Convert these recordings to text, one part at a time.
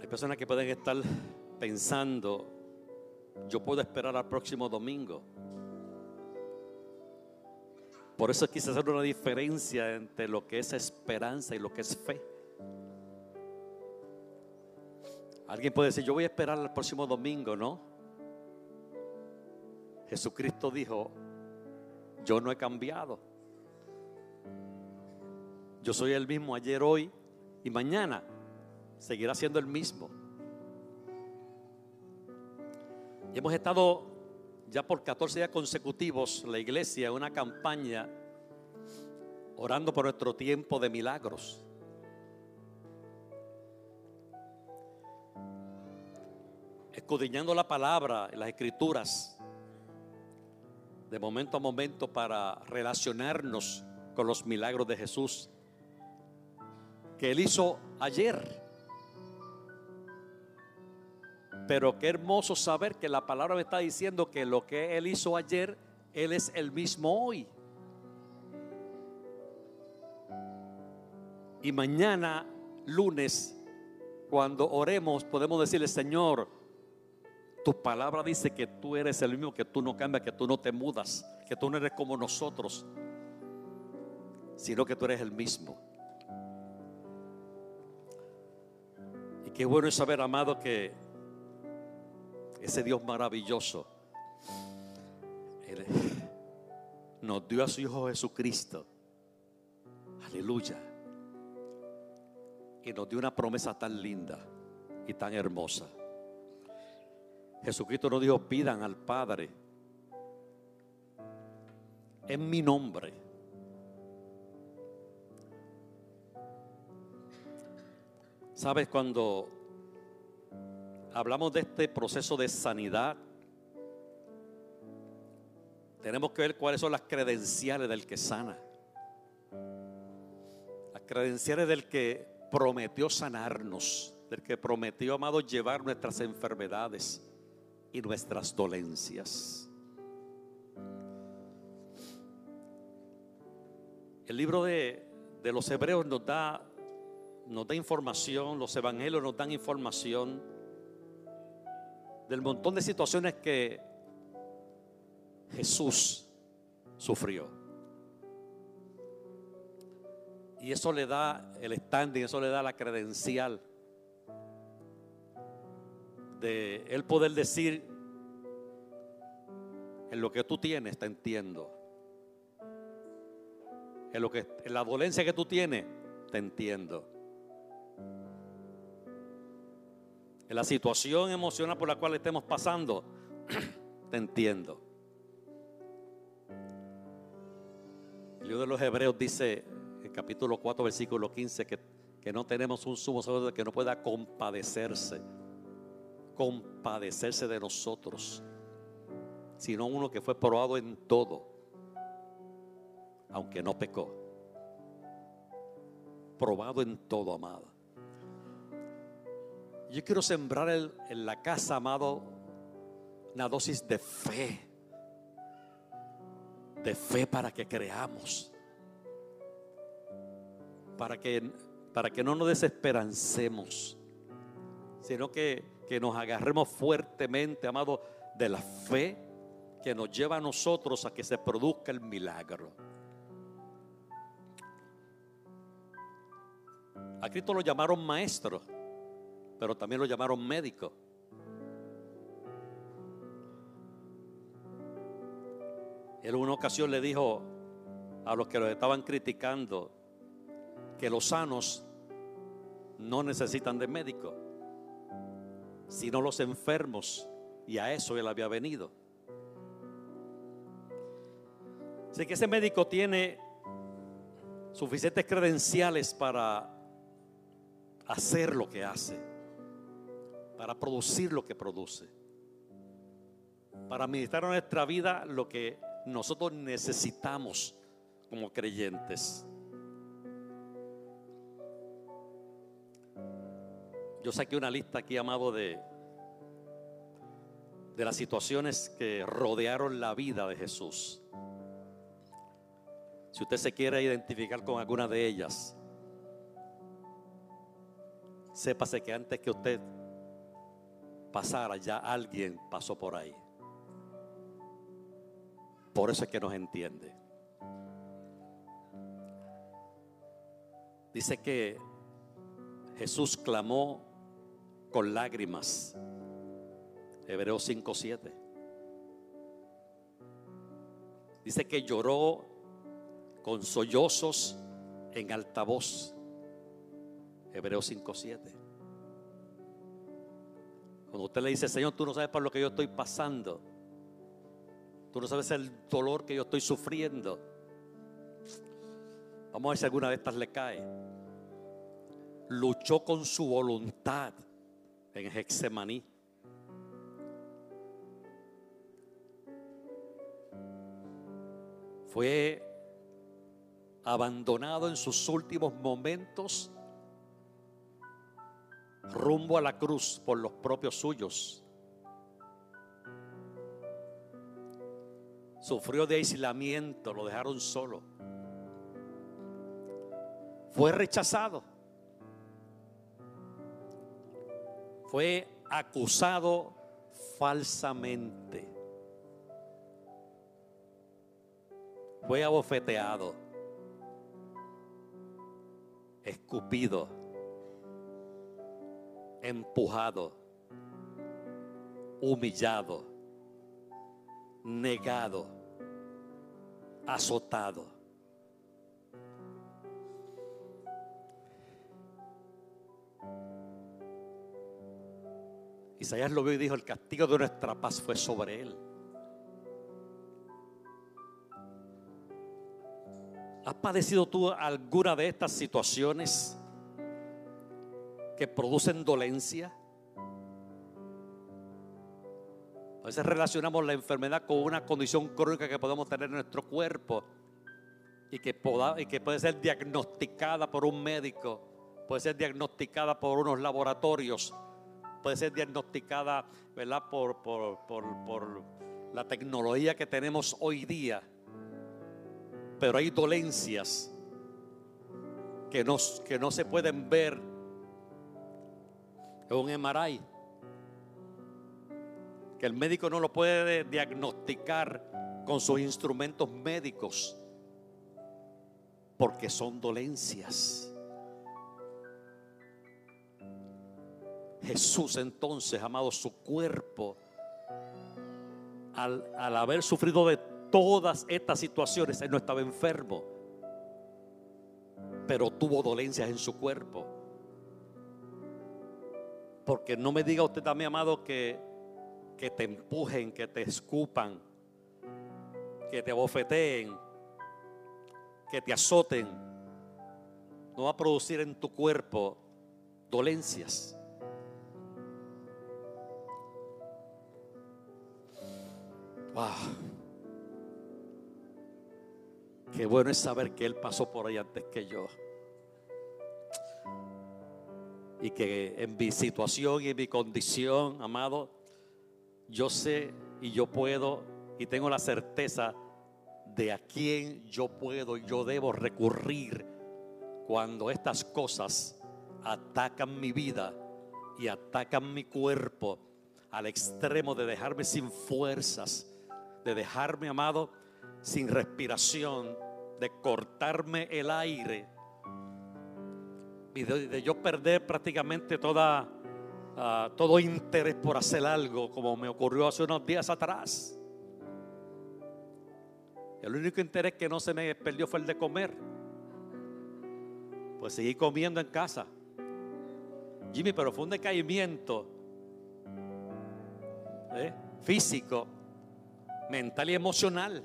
Hay personas que pueden estar pensando, yo puedo esperar al próximo domingo. Por eso quise hacer una diferencia entre lo que es esperanza y lo que es fe. Alguien puede decir, yo voy a esperar al próximo domingo, ¿no? Jesucristo dijo, yo no he cambiado. Yo soy el mismo ayer, hoy y mañana. Seguirá siendo el mismo. Y hemos estado ya por 14 días consecutivos, la iglesia, en una campaña orando por nuestro tiempo de milagros. Escudriñando la palabra, las escrituras, de momento a momento para relacionarnos con los milagros de Jesús que Él hizo ayer. Pero qué hermoso saber que la palabra me está diciendo que lo que Él hizo ayer, Él es el mismo hoy. Y mañana, lunes, cuando oremos, podemos decirle, Señor, tu palabra dice que tú eres el mismo, que tú no cambias, que tú no te mudas, que tú no eres como nosotros, sino que tú eres el mismo. Y qué bueno es saber, amado, que ese Dios maravilloso nos dio a su Hijo Jesucristo. Aleluya. Y nos dio una promesa tan linda y tan hermosa. Jesucristo nos dijo, pidan al Padre en mi nombre. ¿Sabes cuando hablamos de este proceso de sanidad? Tenemos que ver cuáles son las credenciales del que sana. Las credenciales del que prometió sanarnos, del que prometió, amado, llevar nuestras enfermedades y nuestras dolencias. El libro de, de los Hebreos nos da, nos da información, los evangelios nos dan información del montón de situaciones que Jesús sufrió. Y eso le da el standing, eso le da la credencial de él poder decir, en lo que tú tienes te entiendo. En, lo que, en la dolencia que tú tienes te entiendo. En la situación emocional por la cual estemos pasando, te entiendo. El libro de los Hebreos dice, en capítulo 4, versículo 15, que, que no tenemos un sumo sacerdote que no pueda compadecerse compadecerse de nosotros, sino uno que fue probado en todo, aunque no pecó. Probado en todo, amado. Yo quiero sembrar en la casa, amado, una dosis de fe. De fe para que creamos. Para que, para que no nos desesperancemos. Sino que que nos agarremos fuertemente, amado, de la fe que nos lleva a nosotros a que se produzca el milagro. A Cristo lo llamaron maestro, pero también lo llamaron médico. En una ocasión le dijo a los que lo estaban criticando que los sanos no necesitan de médico sino los enfermos. Y a eso él había venido. Así que ese médico tiene suficientes credenciales para hacer lo que hace, para producir lo que produce, para administrar en nuestra vida lo que nosotros necesitamos como creyentes. Yo saqué una lista aquí, amado, de, de las situaciones que rodearon la vida de Jesús. Si usted se quiere identificar con alguna de ellas, sépase que antes que usted pasara, ya alguien pasó por ahí. Por eso es que nos entiende. Dice que Jesús clamó con lágrimas. Hebreos 5:7. Dice que lloró con sollozos en altavoz. Hebreos 5:7. Cuando usted le dice, Señor, tú no sabes por lo que yo estoy pasando. Tú no sabes el dolor que yo estoy sufriendo. Vamos a ver si alguna de estas le cae. Luchó con su voluntad en Hexemaní. Fue abandonado en sus últimos momentos rumbo a la cruz por los propios suyos. Sufrió de aislamiento, lo dejaron solo. Fue rechazado. Fue acusado falsamente. Fue abofeteado. Escupido. Empujado. Humillado. Negado. Azotado. Isaías lo vio y dijo, el castigo de nuestra paz fue sobre él. ¿Has padecido tú alguna de estas situaciones que producen dolencia? A veces relacionamos la enfermedad con una condición crónica que podemos tener en nuestro cuerpo y que, puede ser diagnosticada por un médico, puede ser diagnosticada por unos laboratorios puede ser diagnosticada ¿verdad? Por, la tecnología que tenemos hoy día. Pero hay dolencias que no se pueden ver en un MRI. Que el médico no lo puede diagnosticar con sus instrumentos médicos. Porque son dolencias. Jesús entonces, amado, su cuerpo, al, haber sufrido de todas estas situaciones, él no estaba enfermo, pero tuvo dolencias en su cuerpo. Porque no me diga usted también, amado, que, que te empujen, que te escupan, que te bofeteen, que te azoten. No va a producir en tu cuerpo dolencias. Wow. Qué bueno es saber que Él pasó por ahí antes que yo. Y que en mi situación y en mi condición, amado, yo sé y yo puedo y tengo la certeza de a quién yo puedo y yo debo recurrir cuando estas cosas atacan mi vida y atacan mi cuerpo al extremo de dejarme sin fuerzas de dejarme, amado, sin respiración, de cortarme el aire y de, yo perder prácticamente toda, ah, todo interés por hacer algo, como me ocurrió hace unos días atrás. El único interés que no se me perdió fue el de comer. Pues seguí comiendo en casa. Jimmy, pero fue un decaimiento ¿eh? físico mental y emocional.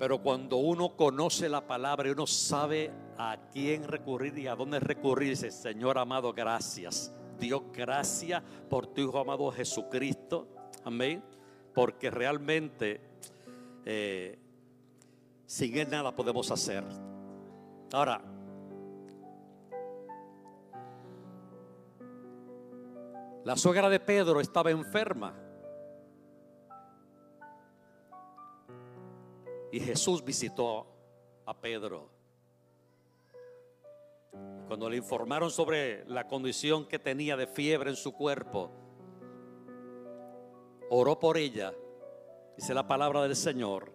Pero cuando uno conoce la palabra y uno sabe a quién recurrir y a dónde recurrir, dice, Señor amado, gracias. Dios, gracias por tu Hijo amado Jesucristo. Amén. Porque realmente eh, sin Él nada podemos hacer. Ahora, La suegra de Pedro estaba enferma. Y Jesús visitó a Pedro. cuando le informaron sobre la condición que tenía de fiebre en su cuerpo, oró por ella, dice la palabra del Señor.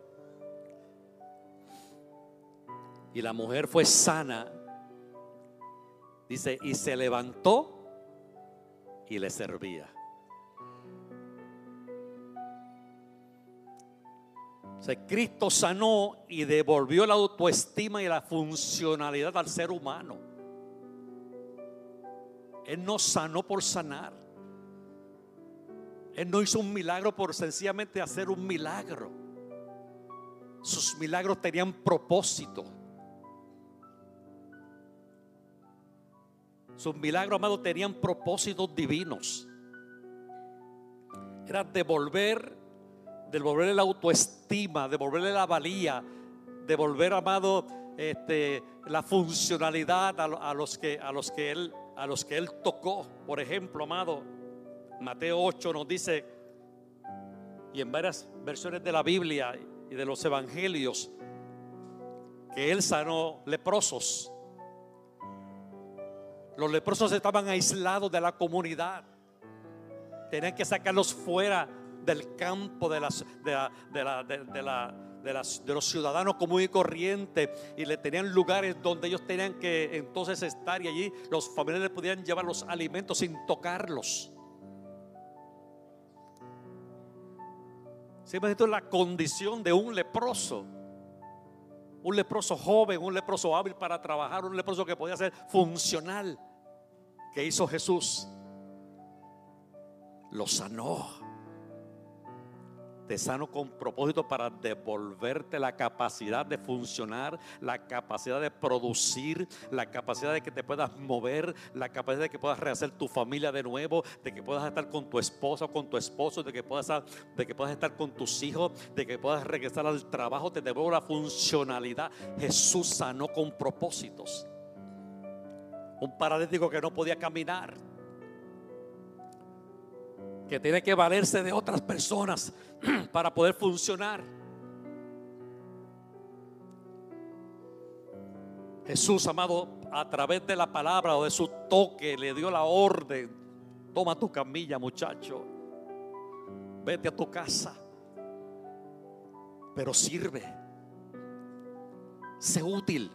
Y la mujer fue sana, dice, y se levantó y le servía. Cristo sanó y devolvió la autoestima y la funcionalidad al ser humano. Él no sanó por sanar. Él no hizo un milagro por sencillamente hacer un milagro. Sus milagros tenían propósito. Sus milagros, amados, tenían propósitos divinos. Era devolver devolverle la autoestima, devolverle la valía, devolver, amado, este, la funcionalidad a, los que, a, los que él, a los que él tocó. Por ejemplo, amado, Mateo 8 nos dice, y en varias versiones de la Biblia y de los evangelios, que él sanó leprosos. Los leprosos estaban aislados de la comunidad. Tenían que sacarlos fuera del campo de, las, de, los ciudadanos común y corriente y le tenían lugares donde ellos tenían que entonces estar y allí los familiares podían llevar los alimentos sin tocarlos. Si es la condición de un leproso. Un leproso joven, un leproso hábil para trabajar, un leproso que podía ser funcional. Que hizo Jesús? Lo sanó te sano con propósito para devolverte la capacidad de funcionar, la capacidad de producir, la capacidad de que te puedas mover, la capacidad de que puedas rehacer tu familia de nuevo, de que puedas estar con tu esposa o con tu esposo, de que puedas, de que puedas estar con tus hijos, de que puedas regresar al trabajo, te devuelvo la funcionalidad. Jesús sanó con propósitos. Un paralítico que no podía caminar que tiene que valerse de otras personas para poder funcionar. Jesús, amado, a través de la palabra o de su toque, le dio la orden. Toma tu camilla, muchacho. Vete a tu casa. Pero sirve. Sé útil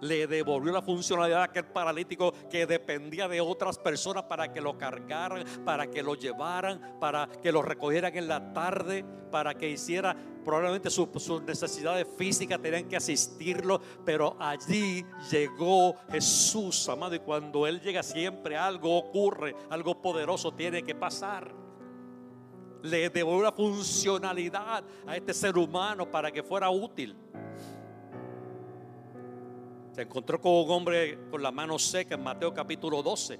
le devolvió la funcionalidad a aquel paralítico que dependía de otras personas para que lo cargaran, para que lo llevaran, para que lo recogieran en la tarde, para que hiciera probablemente sus necesidades físicas, tenían que asistirlo, pero allí llegó Jesús, amado, y cuando Él llega siempre algo ocurre, algo poderoso tiene que pasar. Le devolvió la funcionalidad a este ser humano para que fuera útil. Encontró con un hombre con la mano seca en Mateo capítulo 12.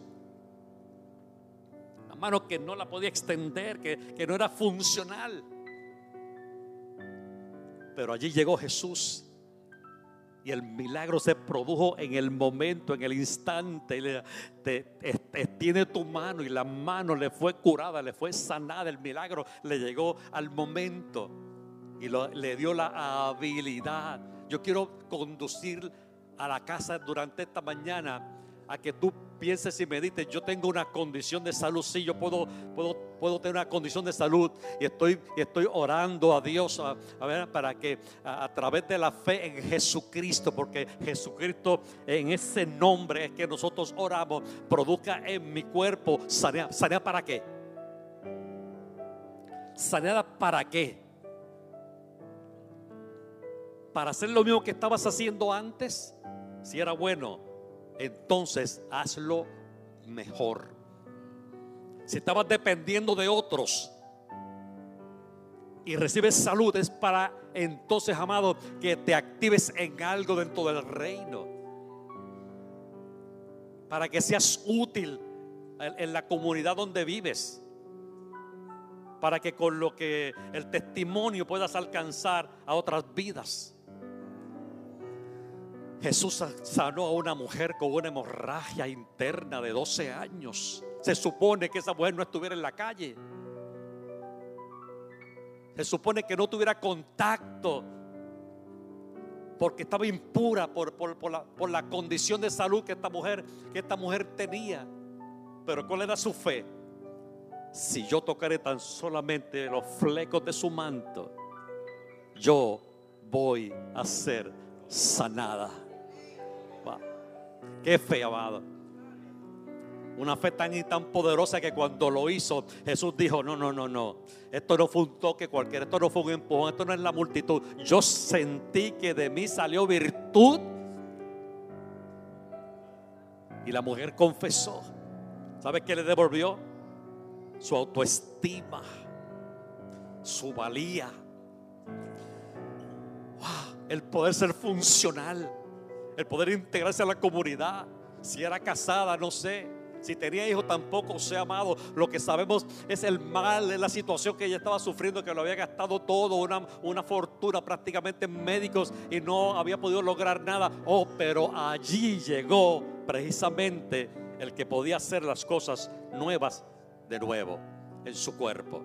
La mano que no la podía extender, que, que no era funcional. Pero allí llegó Jesús y el milagro se produjo en el momento, en el instante. Tiene tu mano y la mano le fue curada, le fue sanada. El milagro le llegó al momento y le dio la habilidad. Yo quiero conducir a la casa durante esta mañana a que tú pienses y medites, yo tengo una condición de salud, sí, yo puedo, puedo, puedo tener una condición de salud y estoy, estoy orando a Dios a, ver, para que a, través de la fe en Jesucristo, porque Jesucristo en ese nombre es que nosotros oramos, produzca en mi cuerpo sanidad. ¿Sanidad para qué? ¿Sanidad para qué? ¿Para hacer lo mismo que estabas haciendo antes? Si era bueno, entonces hazlo mejor. Si estabas dependiendo de otros y recibes salud, es para entonces, amado, que te actives en algo dentro del reino. Para que seas útil en la comunidad donde vives. Para que con lo que el testimonio puedas alcanzar a otras vidas. Jesús sanó a una mujer con una hemorragia interna de 12 años. Se supone que esa mujer no estuviera en la calle. Se supone que no tuviera contacto porque estaba impura por, la, por, la, condición de salud que esta mujer, que esta mujer tenía. Pero ¿cuál era su fe? Si yo tocaré tan solamente los flecos de su manto, yo voy a ser sanada. Qué fe, amado. Una fe tan y tan poderosa que cuando lo hizo, Jesús dijo: No, no, no, no. Esto no fue un toque cualquiera, esto no fue un empujón, esto no es la multitud. Yo sentí que de mí salió virtud. Y la mujer confesó. ¿Sabe qué le devolvió? Su autoestima, su valía, el poder ser funcional, el poder integrarse a la comunidad. Si era casada, no sé. Si tenía hijos, tampoco sé, amado. Lo que sabemos es el mal, la situación que ella estaba sufriendo, que lo había gastado todo, una, una fortuna prácticamente en médicos y no había podido lograr nada. Oh, pero allí llegó precisamente el que podía hacer las cosas nuevas de nuevo en su cuerpo.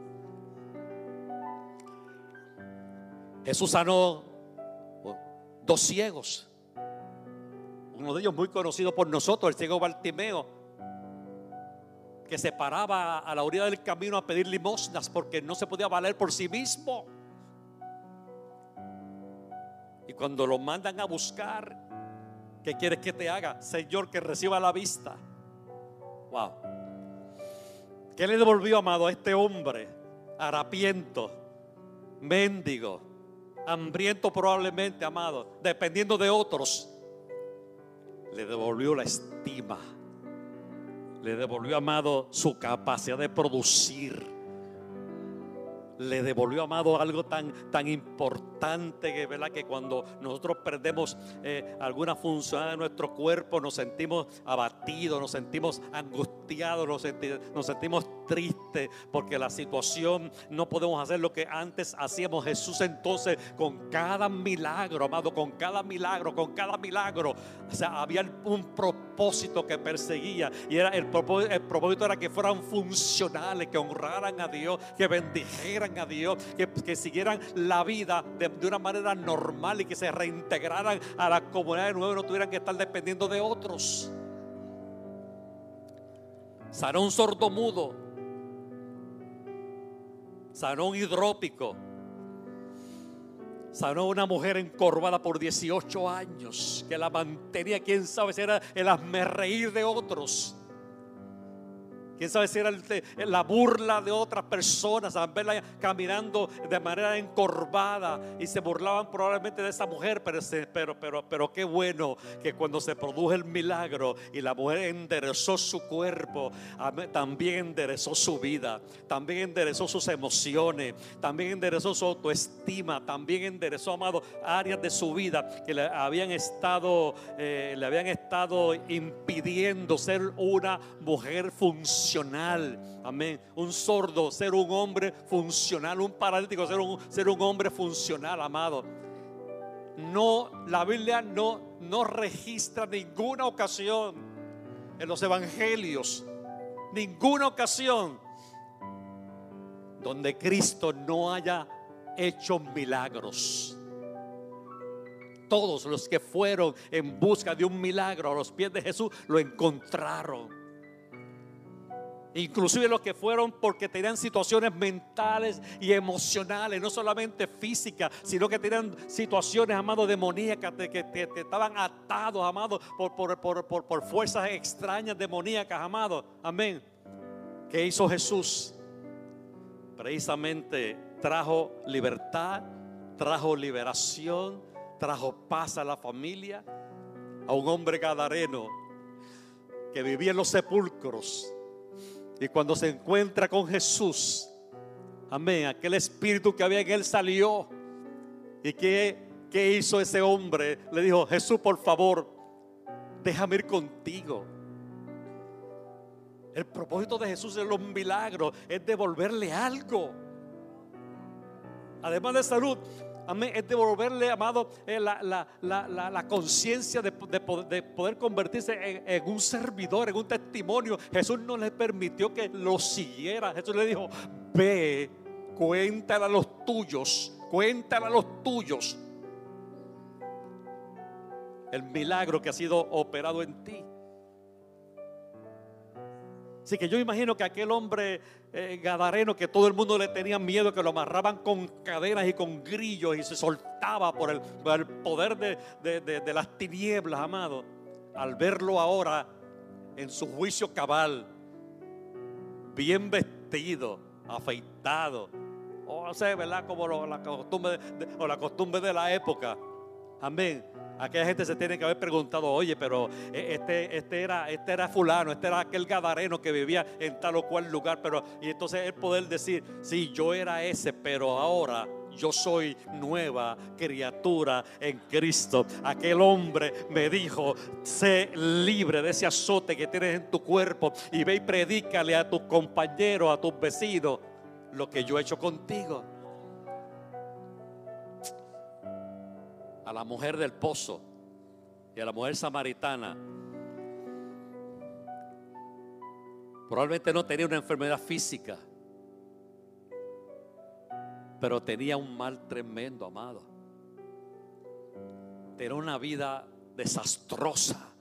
Jesús sanó dos ciegos. Uno de ellos muy conocido por nosotros, el ciego Bartimeo, que se paraba a la orilla del camino a pedir limosnas porque no se podía valer por sí mismo. Y cuando lo mandan a buscar, ¿qué quieres que te haga? Señor, que reciba la vista. Wow. ¿Qué le devolvió, amado, a este hombre harapiento, mendigo? hambriento probablemente, amado, dependiendo de otros, le devolvió la estima, le devolvió, amado, su capacidad de producir le devolvió, amado, algo tan, tan importante que, ¿verdad? que cuando nosotros perdemos eh, alguna función de nuestro cuerpo, nos sentimos abatidos, nos sentimos angustiados, nos, nos sentimos tristes porque la situación no podemos hacer lo que antes hacíamos. Jesús entonces con cada milagro, amado, con cada milagro, con cada milagro, o sea, había un propósito que perseguía y era el propósito, el propósito era que fueran funcionales, que honraran a Dios, que bendijeran a Dios, que, siguieran la vida de, una manera normal y que se reintegraran a la comunidad de nuevo y no tuvieran que estar dependiendo de otros. Sanó un sordomudo, sanó un hidrópico, sanó una mujer encorvada por 18 años que la mantenía, quién sabe si era el reír de otros. Quién sabe si era la burla de otras personas, a verla caminando de manera encorvada y se burlaban probablemente de esa mujer, pero, pero, pero, pero qué bueno que cuando se produjo el milagro y la mujer enderezó su cuerpo, también enderezó su vida, también enderezó sus emociones, también enderezó su autoestima, también enderezó, amado, áreas de su vida que le habían estado, eh, le habían estado impidiendo ser una mujer funcional funcional. Amén. Un sordo, ser un hombre funcional. Un paralítico, ser un, ser un hombre funcional, amado. No, la Biblia no, no registra ninguna ocasión en los evangelios, ninguna ocasión donde Cristo no haya hecho milagros. Todos los que fueron en busca de un milagro a los pies de Jesús lo encontraron. Inclusive los que fueron porque tenían situaciones mentales y emocionales, no solamente físicas, sino que tenían situaciones, amados, demoníacas, que, estaban atados, amados, por, por, por, fuerzas extrañas, demoníacas, amados. Amén. ¿Qué hizo Jesús? Precisamente trajo libertad, trajo liberación, trajo paz a la familia, a un hombre gadareno que vivía en los sepulcros y cuando se encuentra con Jesús, amén, aquel espíritu que había en él salió. ¿Y qué, qué hizo ese hombre? Le dijo, Jesús, por favor, déjame ir contigo. El propósito de Jesús en los milagros es devolverle algo. Además de salud, Amén. Es devolverle, amado, eh, la, conciencia de, poder convertirse en, un servidor, en un testimonio. Jesús no le permitió que lo siguiera. Jesús le dijo, ve, cuéntale a los tuyos, cuéntale a los tuyos el milagro que ha sido operado en ti. Así que yo imagino que aquel hombre eh, gadareno que todo el mundo le tenía miedo, que lo amarraban con cadenas y con grillos y se soltaba por el, poder de, de las tinieblas, amado. Al verlo ahora en su juicio cabal, bien vestido, afeitado, o sea, ¿verdad? Como la, costumbre de, o la costumbre de la época. Amén. Aquella gente se tiene que haber preguntado, oye, pero eh, este, este, era, este era fulano, este era aquel gadareno que vivía en tal o cual lugar. Pero, y entonces él poder decir, sí, yo era ese, pero ahora yo soy nueva criatura en Cristo. Aquel hombre me dijo, sé libre de ese azote que tienes en tu cuerpo y ve y predícale a tus compañeros, a tus vecinos lo que yo he hecho contigo. A la mujer del pozo y a la mujer samaritana. Probablemente no tenía una enfermedad física, pero tenía un mal tremendo, amado. Tenía una vida desastrosa.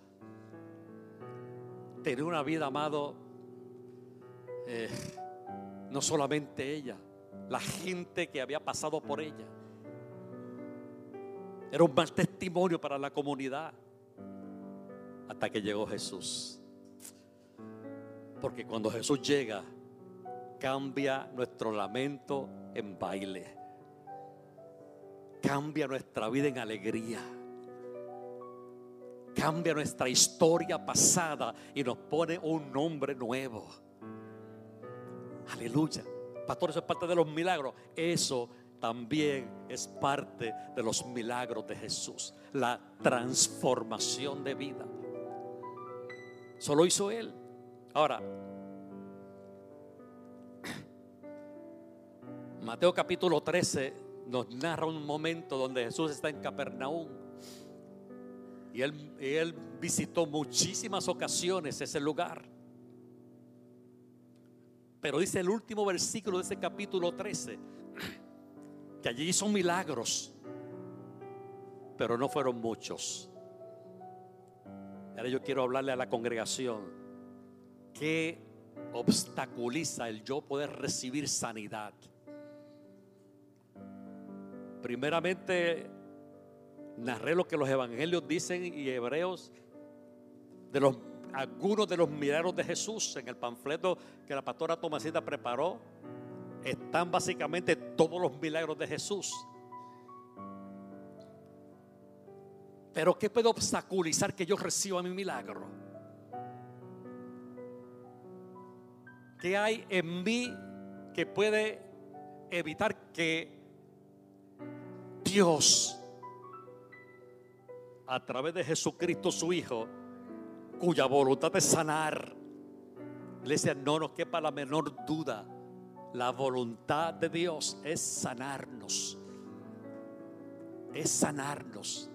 Tenía una vida, amado, eh, no solamente ella, la gente que había pasado por ella. Era un mal testimonio para la comunidad hasta que llegó Jesús. Porque cuando Jesús llega, cambia nuestro lamento en baile. Cambia nuestra vida en alegría. Cambia nuestra historia pasada y nos pone un nombre nuevo. Aleluya. Pastor, eso es parte de los milagros. Eso también es parte de los milagros de Jesús. La transformación de vida. Solo hizo Él. Ahora, Mateo capítulo 13 nos narra un momento donde Jesús está en Capernaum. Y él, y él visitó muchísimas ocasiones ese lugar. Pero dice el último versículo de ese capítulo 13, que allí hizo milagros, pero no fueron muchos. Ahora yo quiero hablarle a la congregación que obstaculiza el yo poder recibir sanidad. Primeramente, narré lo que los evangelios dicen y hebreos de los algunos de los milagros de Jesús en el panfleto que la pastora Tomasita preparó. Están básicamente todos los milagros de Jesús. Pero ¿qué puede obstaculizar que yo reciba mi milagro? ¿Qué hay en mí que puede evitar que Dios, a través de Jesucristo su Hijo, cuya voluntad es sanar. Iglesia, no nos quepa la menor duda. La voluntad de Dios es sanarnos. Es sanarnos.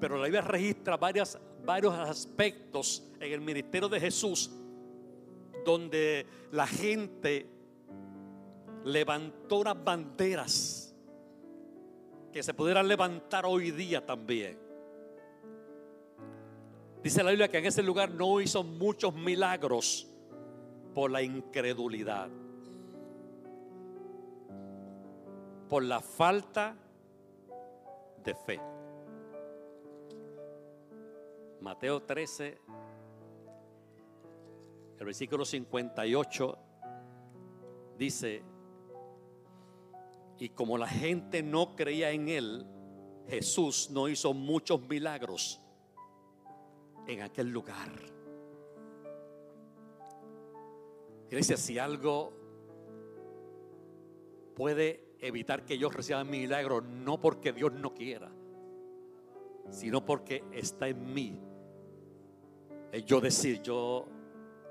Pero la Biblia registra varios aspectos en el ministerio de Jesús donde la gente levantó unas banderas que se pudieran levantar hoy día también. Dice la Biblia que en ese lugar no hizo muchos milagros por la incredulidad. Por la falta de fe. Mateo 13, el versículo 58 dice, y como la gente no creía en él, Jesús no hizo muchos milagros en aquel lugar. Iglesia, si algo puede evitar que yo reciba mi milagro, no porque Dios no quiera, sino porque está en mí. Es yo decir, yo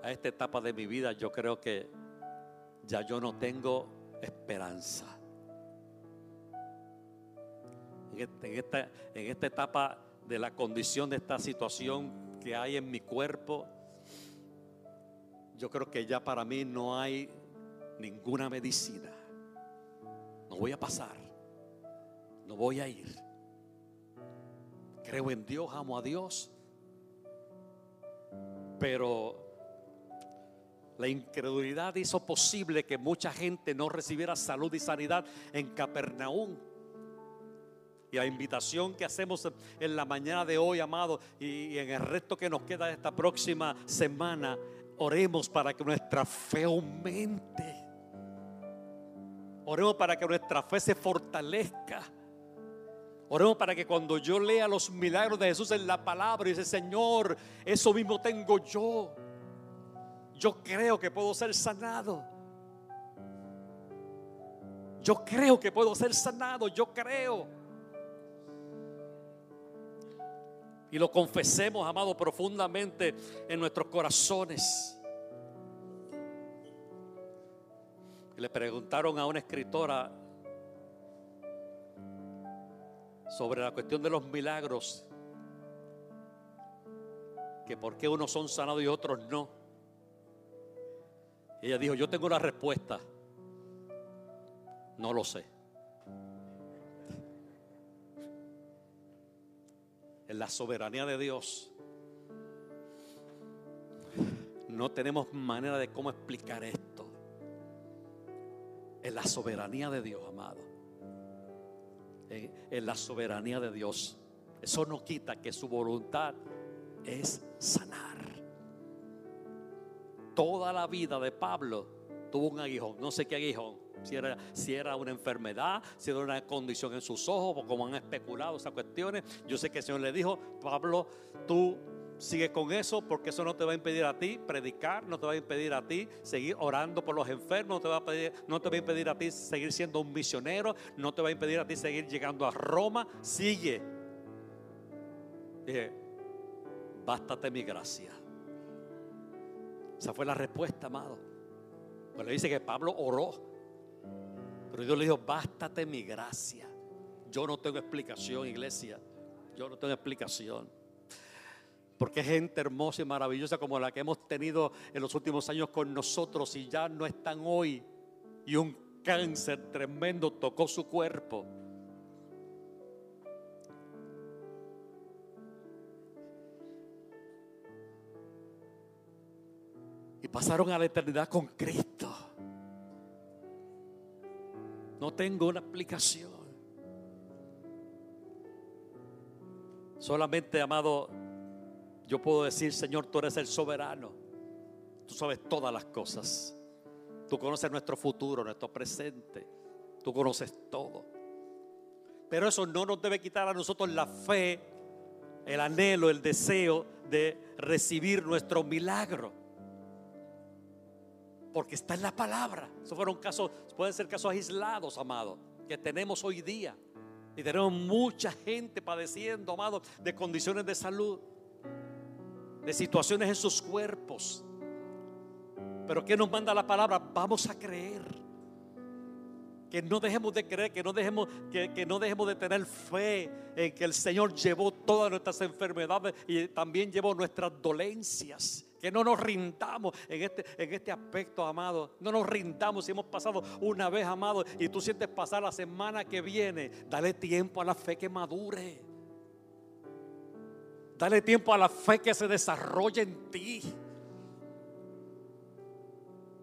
a esta etapa de mi vida, yo creo que ya yo no tengo esperanza. En esta, en esta etapa de la condición de esta situación que hay en mi cuerpo, yo creo que ya para mí no hay ninguna medicina. No voy a pasar, no voy a ir. creo en Dios, amo a Dios. Pero la incredulidad hizo posible que mucha gente no recibiera salud y sanidad en Capernaum. Y la invitación que hacemos en la mañana de hoy, amado, y en el resto que nos queda de esta próxima semana, oremos para que nuestra fe aumente. Oremos para que nuestra fe se fortalezca. Oremos para que cuando yo lea los milagros de Jesús en la palabra y dice, Señor, eso mismo tengo yo. Yo creo que puedo ser sanado. Yo creo que puedo ser sanado. Yo creo. Y lo confesemos, amado, profundamente en nuestros corazones. Le preguntaron a una escritora sobre la cuestión de los milagros, que por qué unos son sanados y otros no. ella dijo, yo tengo la respuesta, no lo sé. En la soberanía de Dios, no tenemos manera de cómo explicar esto. En la soberanía de Dios, amado en, la soberanía de Dios. Eso no quita que su voluntad es sanar. Toda la vida de Pablo tuvo un aguijón, no sé qué aguijón, si era, una enfermedad, si era una condición en sus ojos, o como han especulado esas cuestiones. Yo sé que el Señor le dijo, Pablo, tú Sigue con eso porque eso no te va a impedir a ti predicar, no te va a impedir a ti seguir orando por los enfermos, no te va a, no te va a impedir a ti seguir siendo un misionero, no te va a impedir a ti seguir llegando a Roma. Sigue. Dije, bástate mi gracia. Esa fue la respuesta, amado. Le dice que Pablo oró, pero Dios le dijo, bástate mi gracia. Yo no tengo explicación, iglesia. Yo no tengo explicación. Porque gente hermosa y maravillosa como la que hemos tenido en los últimos años con nosotros y ya no están hoy. Y un cáncer tremendo tocó su cuerpo. Y pasaron a la eternidad con Cristo. No tengo una explicación. Solamente, amado, yo puedo decir, Señor, tú eres el soberano. Tú sabes todas las cosas. Tú conoces nuestro futuro, nuestro presente. Tú conoces todo. Pero eso no nos debe quitar a nosotros la fe, el anhelo, el deseo de recibir nuestro milagro. Porque está en la palabra. Esos fueron casos, pueden ser casos aislados, amado, que tenemos hoy día. Y tenemos mucha gente padeciendo, amado, de condiciones de salud de situaciones en sus cuerpos. Pero ¿qué nos manda la palabra? Vamos a creer. Que no dejemos de creer, que no dejemos, que, que no dejemos de tener fe en que el Señor llevó todas nuestras enfermedades y también llevó nuestras dolencias. Que no nos rindamos en este, en este aspecto, amado. No nos rindamos si hemos pasado una vez, amado, y tú sientes pasar la semana que viene. Dale tiempo a la fe que madure. Dale tiempo a la fe que se desarrolle en ti.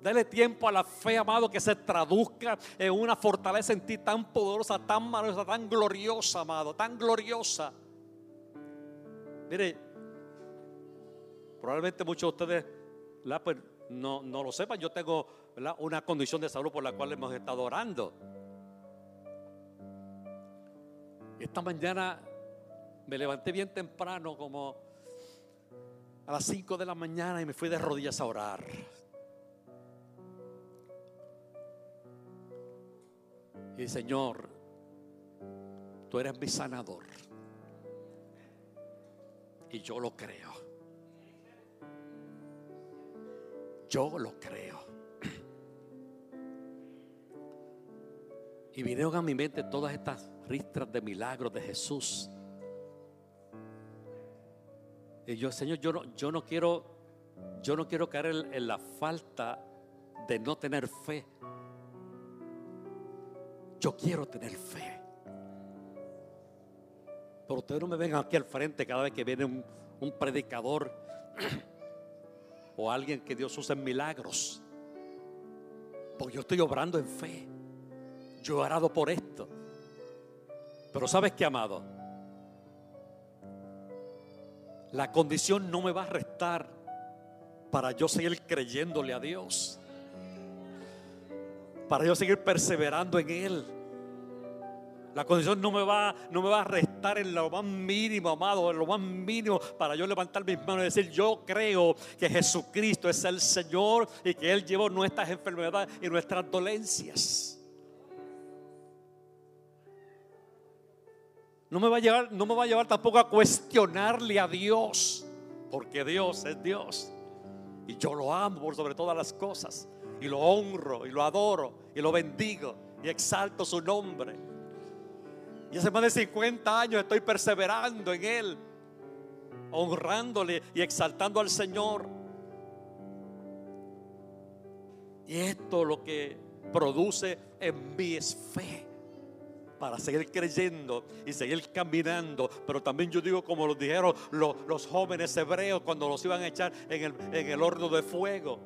Dale tiempo a la fe, amado, que se traduzca en una fortaleza en ti tan poderosa, tan maravillosa, tan gloriosa, amado, tan gloriosa. Mire, probablemente muchos de ustedes pues, no, no, lo sepan. Yo tengo una condición de salud por la cual hemos estado orando. Esta mañana me levanté bien temprano, como a las 5 de la mañana, y me fui de rodillas a orar. Y Señor, tú eres mi sanador. Y yo lo creo. Yo lo creo. Y vinieron a mi mente todas estas ristras de milagros de Jesús y yo, Señor, yo no, yo no quiero, yo no quiero caer en, la falta de no tener fe. Yo quiero tener fe. Pero ustedes no me ven aquí al frente cada vez que viene un, un predicador o alguien que Dios usa en milagros. Porque yo estoy obrando en fe. Yo he orado por esto. Pero ¿sabes qué, amado? La condición no me va a restar para yo seguir creyéndole a Dios. Para yo seguir perseverando en Él. La condición no me va, no me va a restar en lo más mínimo, amado, en lo más mínimo para yo levantar mis manos y decir, yo creo que Jesucristo es el Señor y que Él llevó nuestras enfermedades y nuestras dolencias. No me va a llevar, no me va a llevar tampoco a cuestionarle a Dios, porque Dios es Dios. Y yo lo amo por sobre todas las cosas. Y lo honro, y lo adoro, y lo bendigo, y exalto su nombre. Y hace más de 50 años estoy perseverando en Él, honrándole y exaltando al Señor. Y esto lo que produce en mí es fe para seguir creyendo y seguir caminando. Pero también yo digo como lo dijeron los, jóvenes hebreos cuando los iban a echar en el, en el horno de fuego.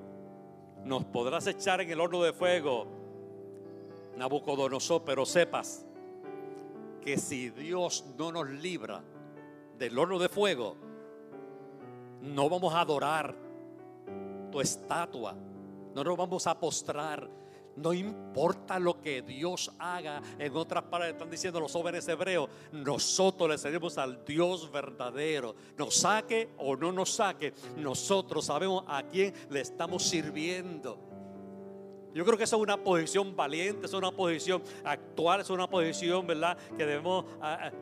Nos podrás echar en el horno de fuego, Nabucodonosor, pero sepas que si Dios no nos libra del horno de fuego, no vamos a adorar tu estatua, no nos vamos a postrar no importa lo que Dios haga. En otras palabras están diciendo los jóvenes hebreos, nosotros le servimos al Dios verdadero. Nos saque o no nos saque, nosotros sabemos a quién le estamos sirviendo. Yo creo que esa es una posición valiente, es una posición actual, es una posición, ¿verdad? Que debemos,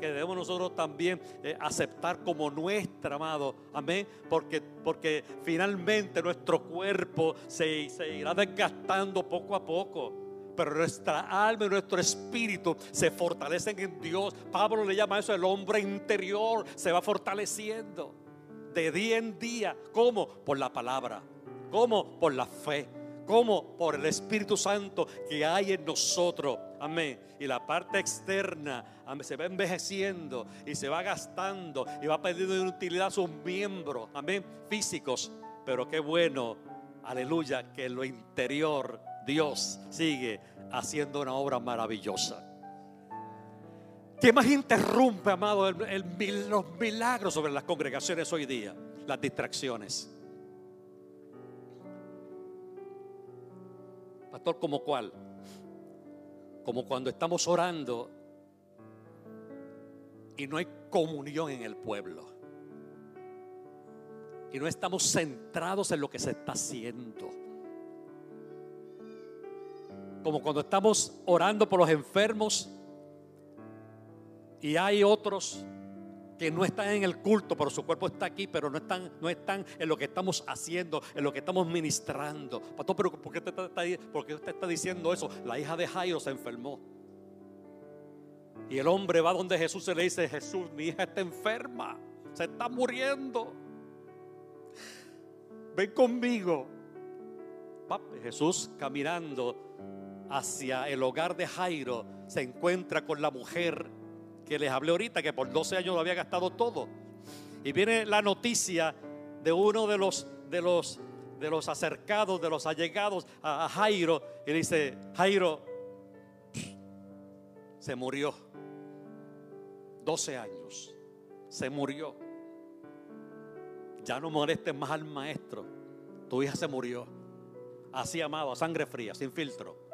que debemos nosotros también eh, aceptar como nuestra, amado. Amén. Porque, porque finalmente nuestro cuerpo se, se irá desgastando poco a poco pero nuestra alma y nuestro espíritu se fortalecen en Dios. Pablo le llama eso el hombre interior, se va fortaleciendo de día en día. ¿Cómo? Por la palabra. ¿Cómo? Por la fe. ¿Cómo? Por el Espíritu Santo que hay en nosotros. Amén. Y la parte externa se va envejeciendo y se va gastando y va perdiendo de utilidad sus miembros. Amén. Físicos. Pero qué bueno. Aleluya. Que en lo interior Dios sigue haciendo una obra maravillosa. ¿Qué más interrumpe, amado, los milagros sobre las congregaciones hoy día? Las distracciones. ¿Como cuál? Como cuando estamos orando y no hay comunión en el pueblo. Y no estamos centrados en lo que se está haciendo. Como cuando estamos orando por los enfermos y hay otros que no están en el culto, pero su cuerpo está aquí, pero no están, no están en lo que estamos haciendo, en lo que estamos ministrando. Pastor, pero ¿por qué, usted está, ¿por qué usted está diciendo eso? La hija de Jairo se enfermó. Y el hombre va donde Jesús se le dice, Jesús, mi hija está enferma, se está muriendo. Ven conmigo. Jesús caminando hacia el hogar de Jairo se encuentra con la mujer que les hablé ahorita, que por 12 años lo había gastado todo. Y viene la noticia de uno de los, de los, de los acercados, de los allegados a, Jairo, y dice, Jairo, se murió. 12 años, se murió. Ya no molestes más al maestro. Tu hija se murió. Así amado, sangre fría, sin filtro.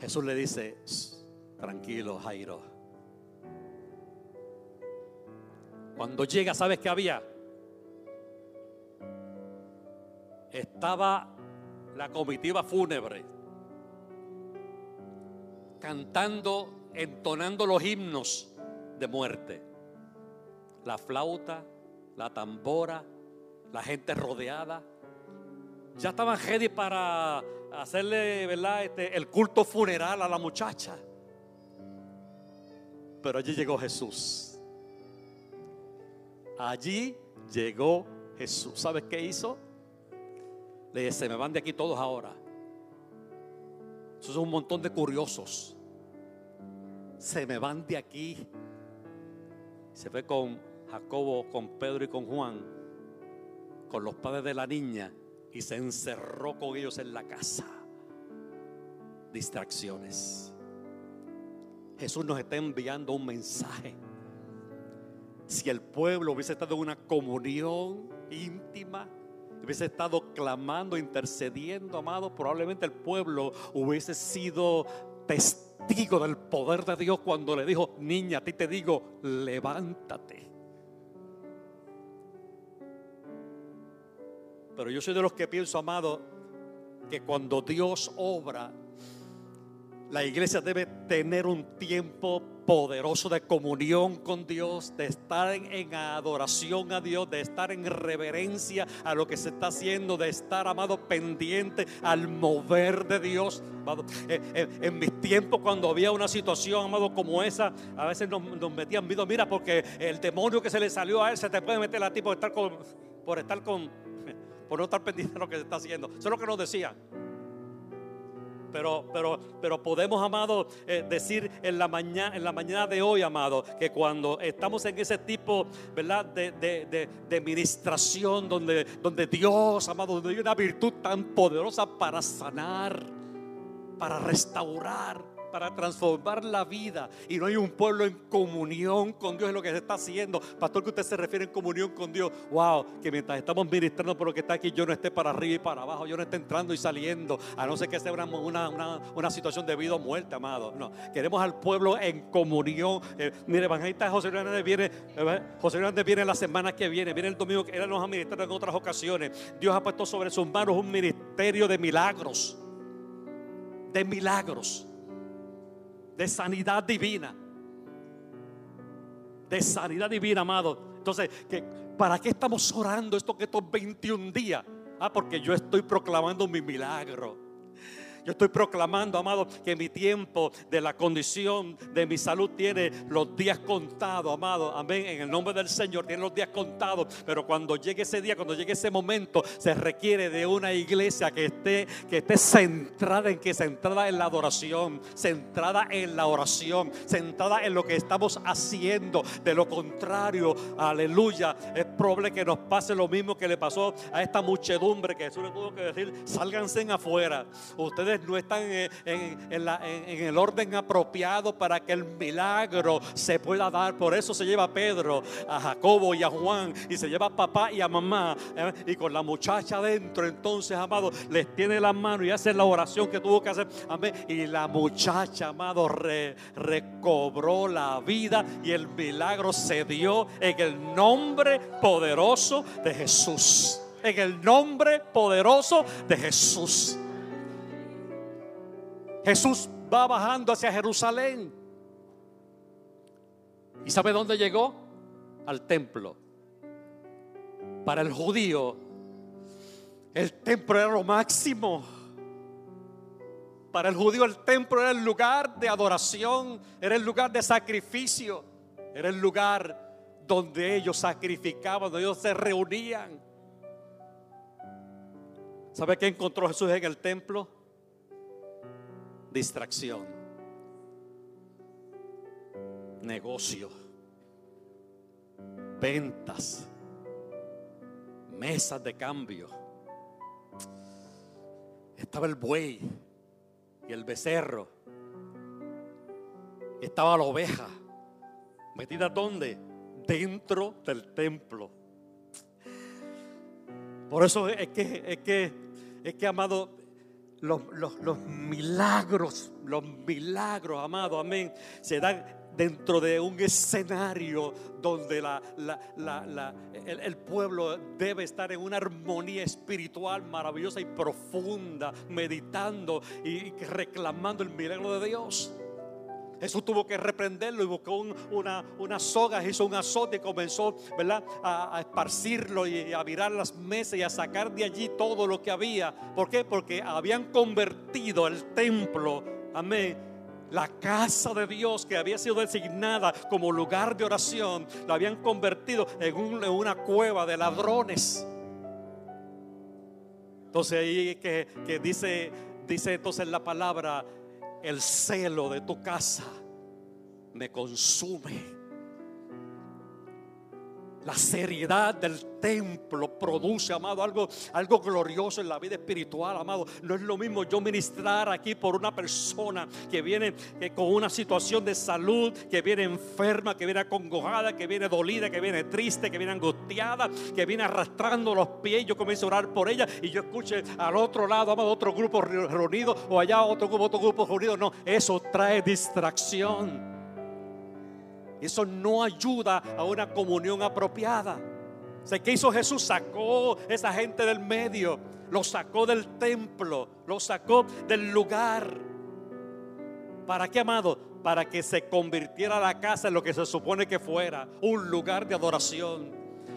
Jesús le dice, Tranquilo, Jairo. Cuando llega, ¿sabes qué había? Estaba la comitiva fúnebre cantando, entonando los himnos de muerte. La flauta, la tambora, la gente rodeada. Ya estaban ready para hacerle, ¿verdad? Este, el culto funeral a la muchacha. Pero allí llegó Jesús. Allí llegó Jesús. ¿Sabes qué hizo? Le dice, se me van de aquí todos ahora. Eso son un montón de curiosos. se me van de aquí. Se fue con Jacobo, con Pedro y con Juan, con los padres de la niña, y se encerró con ellos en la casa. Distracciones. Jesús nos está enviando un mensaje. Si el pueblo hubiese estado en una comunión íntima, hubiese estado clamando, intercediendo, amado, probablemente el pueblo hubiese sido testigo del poder de Dios cuando le dijo, niña, a ti te digo, levántate. Pero yo soy de los que pienso, amado, que cuando Dios obra, la iglesia debe tener un tiempo poderoso de comunión con Dios, de estar en, adoración a Dios, de estar en reverencia a lo que se está haciendo, de estar, amado, pendiente al mover de Dios. Eh, eh, en, mis tiempos, cuando había una situación, amado, como esa, a veces nos, metían miedo. Mira, porque el demonio que se le salió a él se te puede meter a ti por estar con, por estar con, por no estar pendiente de lo que se está haciendo. Eso es lo que nos decían. Pero, pero, pero podemos, amado, eh, decir en la, mañana, en la mañana de hoy, amado, que cuando estamos en ese tipo, ¿verdad? De, de, de, ministración, donde, donde Dios, amado, donde hay una virtud tan poderosa para sanar, para restaurar para transformar la vida y no hay un pueblo en comunión con Dios en lo que se está haciendo. Pastor, que usted se refiere en comunión con Dios. Wow, que mientras estamos ministrando por lo que está aquí, yo no esté para arriba y para abajo, yo no esté entrando y saliendo, a no ser que sea una, una, una, situación de vida o muerte, amado. No, queremos al pueblo en comunión. Eh, mire, evangelista José Hernández viene, eh, José Hernández viene la semana que viene, viene el domingo, él nos ha ministrado en otras ocasiones. Dios ha puesto sobre sus manos un ministerio de milagros. De milagros de sanidad divina. De sanidad divina, amado. Entonces, ¿para qué estamos orando esto que estos 21 días? Ah, porque yo estoy proclamando mi milagro. Yo estoy proclamando, amado, que mi tiempo de la condición de mi salud tiene los días contados, amado. Amén. En el nombre del Señor tiene los días contados. Pero cuando llegue ese día, cuando llegue ese momento, se requiere de una iglesia que esté, que esté centrada en que centrada en la adoración, centrada en la oración, centrada en lo que estamos haciendo. De lo contrario, aleluya, es probable que nos pase lo mismo que le pasó a esta muchedumbre que Jesús le tuvo que decir, sálganse afuera. Ustedes no están en, el orden apropiado para que el milagro se pueda dar. Por eso se lleva a Pedro, a Jacobo y a Juan, y se lleva a papá y a mamá, ¿eh? y con la muchacha adentro, entonces, amado, les tiene la mano y hace la oración que tuvo que hacer. Amén. Y la muchacha, amado, recobró la vida y el milagro se dio en el nombre poderoso de Jesús. En el nombre poderoso de Jesús. Jesús va bajando hacia Jerusalén. ¿Y sabe dónde llegó? Al templo. Para el judío, el templo era lo máximo. Para el judío el templo era el lugar de adoración, era el lugar de sacrificio, era el lugar donde ellos sacrificaban, donde ellos se reunían. ¿Sabe qué encontró Jesús en el templo? Distracción, negocio, ventas, mesas de cambio. Estaba el buey y el becerro. Estaba la oveja. ¿Metida dónde? Dentro del templo. Por eso es que, es que, es que, amado, los, milagros, los milagros, amado, amén, se dan dentro de un escenario donde la, el, pueblo debe estar en una armonía espiritual maravillosa y profunda, meditando y reclamando el milagro de Dios. Jesús tuvo que reprenderlo y buscó una, una, soga, hizo un azote y comenzó ¿verdad? A, esparcirlo y a virar las mesas y a sacar de allí todo lo que había. ¿Por qué? Porque habían convertido el templo, amén, la casa de Dios que había sido designada como lugar de oración, la habían convertido en, una cueva de ladrones. Entonces ahí que, que dice, dice entonces la palabra, el celo de tu casa me consume. La seriedad del templo produce, amado, algo, algo glorioso en la vida espiritual, amado. No es lo mismo yo ministrar aquí por una persona que viene eh, con una situación de salud, que viene enferma, que viene acongojada, que viene dolida, que viene triste, que viene angustiada, que viene arrastrando los pies. Yo comienzo a orar por ella y yo escuche al otro lado, amado, otro grupo reunido o allá otro grupo, otro grupo reunido. No, eso trae distracción. Eso no ayuda a una comunión apropiada. ¿Qué hizo Jesús? Sacó esa gente del medio, lo sacó del templo, lo sacó del lugar. ¿Para qué, amado? Para que se convirtiera la casa en lo que se supone que fuera, un lugar de adoración,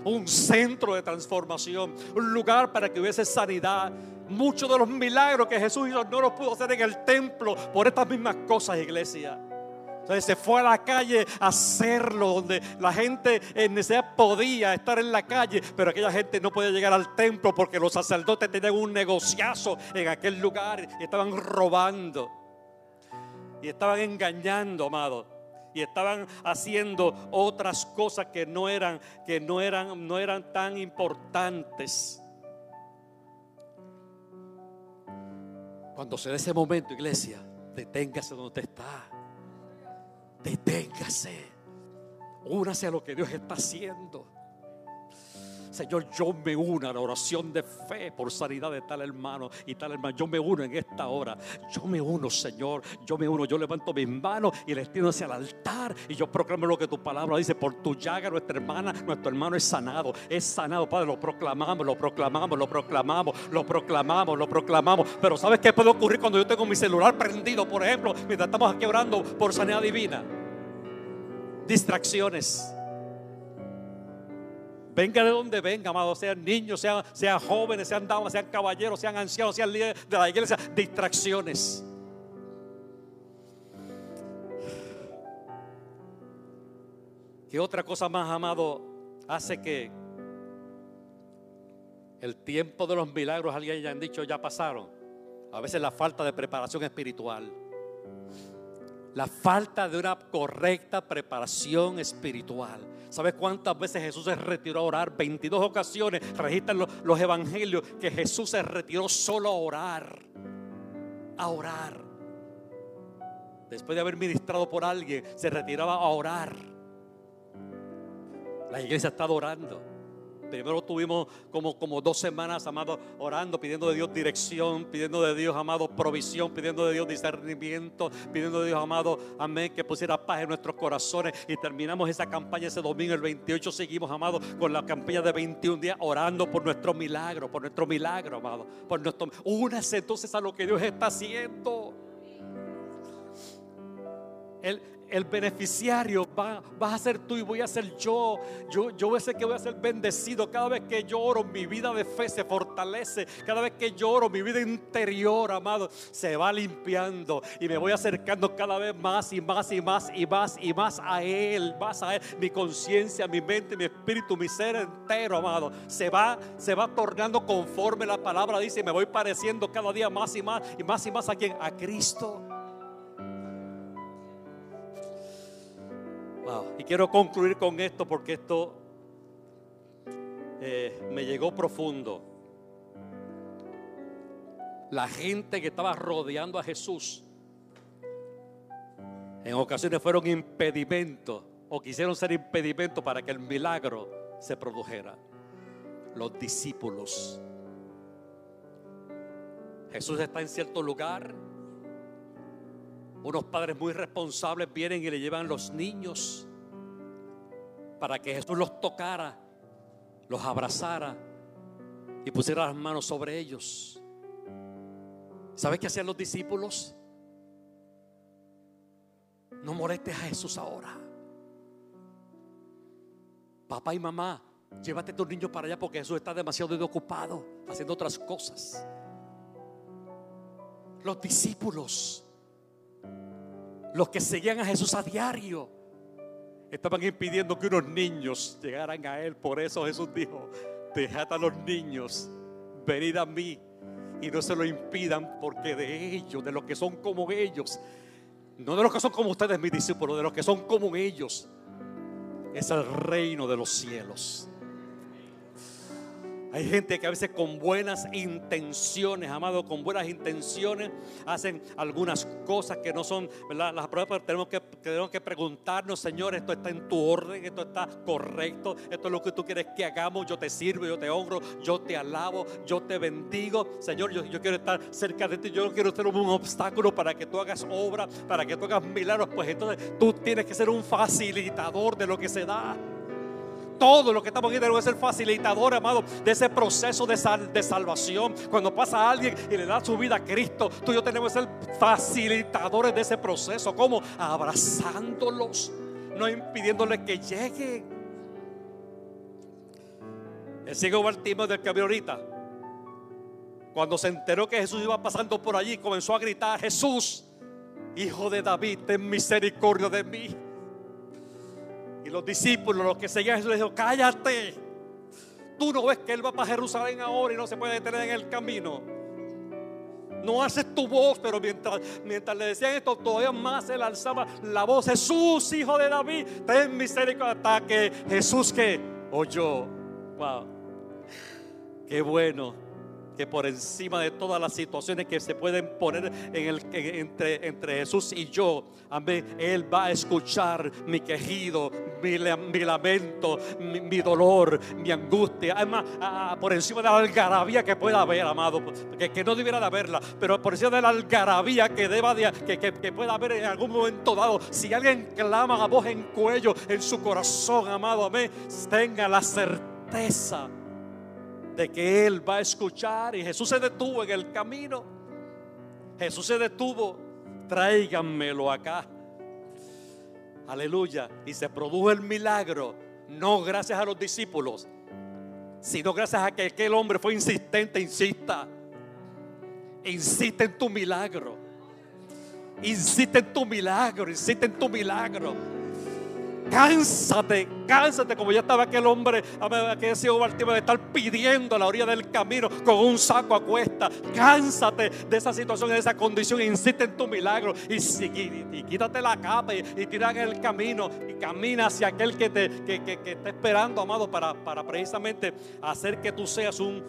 un centro de transformación, un lugar para que hubiese sanidad. Muchos de los milagros que Jesús hizo no los pudo hacer en el templo por estas mismas cosas, iglesia. Entonces se fue a la calle a hacerlo, donde la gente en necesidad podía estar en la calle, pero aquella gente no podía llegar al templo porque los sacerdotes tenían un negociazo en aquel lugar y estaban robando. Y estaban engañando, amado. Y estaban haciendo otras cosas que no eran, que no eran, no eran tan importantes. Cuando se dé ese momento, iglesia, deténgase donde usted está deténgase. Únase a lo que Dios está haciendo. Señor, yo me uno a la oración de fe por sanidad de tal hermano y tal hermano. Yo me uno en esta hora. Yo me uno, Señor. Yo me uno. Yo levanto mis manos y les tiendo hacia el altar. Y yo proclamo lo que tu palabra dice. Por tu llaga, nuestra hermana, nuestro hermano es sanado. Es sanado, Padre. Lo proclamamos, lo proclamamos, lo proclamamos, lo proclamamos, lo proclamamos. Pero ¿sabes qué puede ocurrir cuando yo tengo mi celular prendido, por ejemplo, mientras estamos aquí orando por sanidad divina? Distracciones Venga de donde venga, amado, sean niños, sean, sean jóvenes, sean damas, sean caballeros, sean ancianos, sean líderes de la iglesia, distracciones. ¿Qué otra cosa más, amado, hace que el tiempo de los milagros, alguien ya han dicho, ya pasaron? A veces la falta de preparación espiritual. La falta de una correcta preparación espiritual. ¿Sabes cuántas veces Jesús se retiró a orar? 22 ocasiones registran los, los evangelios que Jesús se retiró solo a orar. A orar. Después de haber ministrado por alguien, se retiraba a orar. La iglesia está orando. Primero tuvimos como, como dos semanas, amado, orando, pidiendo de Dios dirección, pidiendo de Dios, amado, provisión, pidiendo de Dios discernimiento, pidiendo de Dios, amado, amén, que pusiera paz en nuestros corazones. Y terminamos esa campaña ese domingo, el 28, seguimos, amado, con la campaña de 21 días, orando por nuestro milagro, por nuestro milagro, amado. Por nuestro, únase entonces a lo que Dios está haciendo. El, el beneficiario va, vas a ser tú y voy a ser yo. Yo, yo ser que voy a ser bendecido. Cada vez que lloro, mi vida de fe se fortalece. Cada vez que lloro, mi vida interior, amado, se va limpiando. Y me voy acercando cada vez más y más y más y más y más a Él. Más a Él. Mi conciencia, mi mente, mi espíritu, mi ser entero, amado, se va, se va tornando conforme la palabra dice. Y me voy pareciendo cada día más y más y más y más a quien? A Cristo. Y quiero concluir con esto porque esto eh, me llegó profundo. La gente que estaba rodeando a Jesús en ocasiones fueron impedimentos o quisieron ser impedimentos para que el milagro se produjera. Los discípulos. Jesús está en cierto lugar unos padres muy responsables vienen y le llevan los niños para que Jesús los tocara, los abrazara y pusiera las manos sobre ellos. ¿Sabes qué hacían los discípulos? No molestes a Jesús ahora. Papá y mamá, llévate a tus niños para allá porque Jesús está demasiado ocupado haciendo otras cosas. Los discípulos los que seguían a Jesús a diario, estaban impidiendo que unos niños llegaran a Él. Por eso Jesús dijo, dejad a los niños, venid a mí y no se lo impidan porque de ellos, de los que son como ellos, No de los que son como ustedes, mis discípulos, de los que son como ellos. Es el reino de los cielos. Hay gente que a veces con buenas intenciones, amado, con buenas intenciones, hacen algunas cosas que no son, ¿verdad? Las pruebas tenemos que, tenemos que preguntarnos, Señor, esto está en tu orden, esto está correcto, esto es lo que tú quieres que hagamos, yo te sirvo, yo te honro, yo te alabo, yo te bendigo. Señor, yo, yo quiero estar cerca de ti, yo no quiero ser un obstáculo para que tú hagas obra, para que tú hagas milagros, pues entonces tú tienes que ser un facilitador de lo que se da todo lo que estamos aquí debe ser facilitador, amado, de ese proceso de, de salvación. Cuando pasa alguien y le da su vida a Cristo, tú y yo tenemos que ser facilitadores de ese proceso. como Abrazándolos, no impidiéndoles que lleguen. El ciego Bartimeo del que ahorita, cuando se enteró que Jesús iba pasando por allí, comenzó a gritar: Jesús, hijo de David, ten misericordia de mí. Y los discípulos, los que seguían Jesús, le dijeron, cállate. Tú no ves que Él va para Jerusalén ahora y no se puede detener en el camino. No haces tu voz, pero mientras, mientras le decían esto, todavía más él alzaba la voz. Jesús, hijo de David, ten misericordia. Hasta que Jesús que oyó. Wow. Qué bueno que por encima de todas las situaciones que se pueden poner en el, entre, entre Jesús y yo, amén, Él va a escuchar mi quejido, mi, lamento, mi, dolor, mi angustia. Además, por encima de la algarabía que pueda haber, amado, que, no debiera de haberla, pero por encima de la algarabía que, deba de, que, que, pueda haber en algún momento dado, si alguien clama a voz en cuello en su corazón, amado, amén, tenga la certeza de que Él va a escuchar. Y Jesús se detuvo en el camino. Jesús se detuvo. Tráiganmelo acá. Aleluya. Y se produjo el milagro. No gracias a los discípulos, sino gracias a que aquel hombre fue insistente. Insista. Insiste en tu milagro. Insiste en tu milagro. Insiste en tu milagro. Cánsate, cánsate, como ya estaba aquel hombre, aquel ciego Bartimeo de estar pidiendo a la orilla del camino con un saco a cuesta. Cánsate de esa situación, de esa condición. Insiste en tu milagro y, y, quítate la capa y, tira en el camino y camina hacia aquel que te que, está esperando, amado, para, para, precisamente hacer que tú seas un,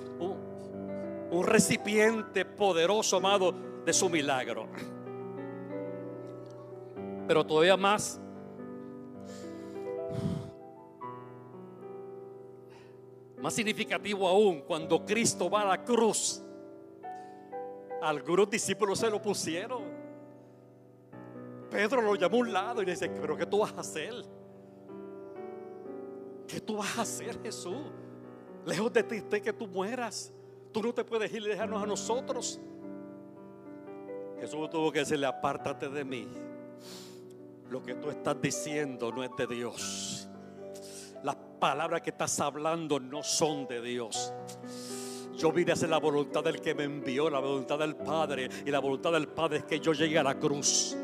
un recipiente poderoso, amado, de su milagro. Pero todavía más Más significativo aún, cuando Cristo va a la cruz, algunos discípulos se lo pusieron. Pedro lo llamó a un lado y le dice, pero ¿qué tú vas a hacer? ¿Qué tú vas a hacer, Jesús? Lejos de ti que tú mueras. Tú no te puedes ir y dejarnos a nosotros. Jesús tuvo que decirle, apártate de mí. Lo que tú estás diciendo no es de Dios palabras que estás hablando no son de Dios. Yo vine a hacer la voluntad del que me envió, la voluntad del Padre. Y la voluntad del Padre es que yo llegue a la cruz.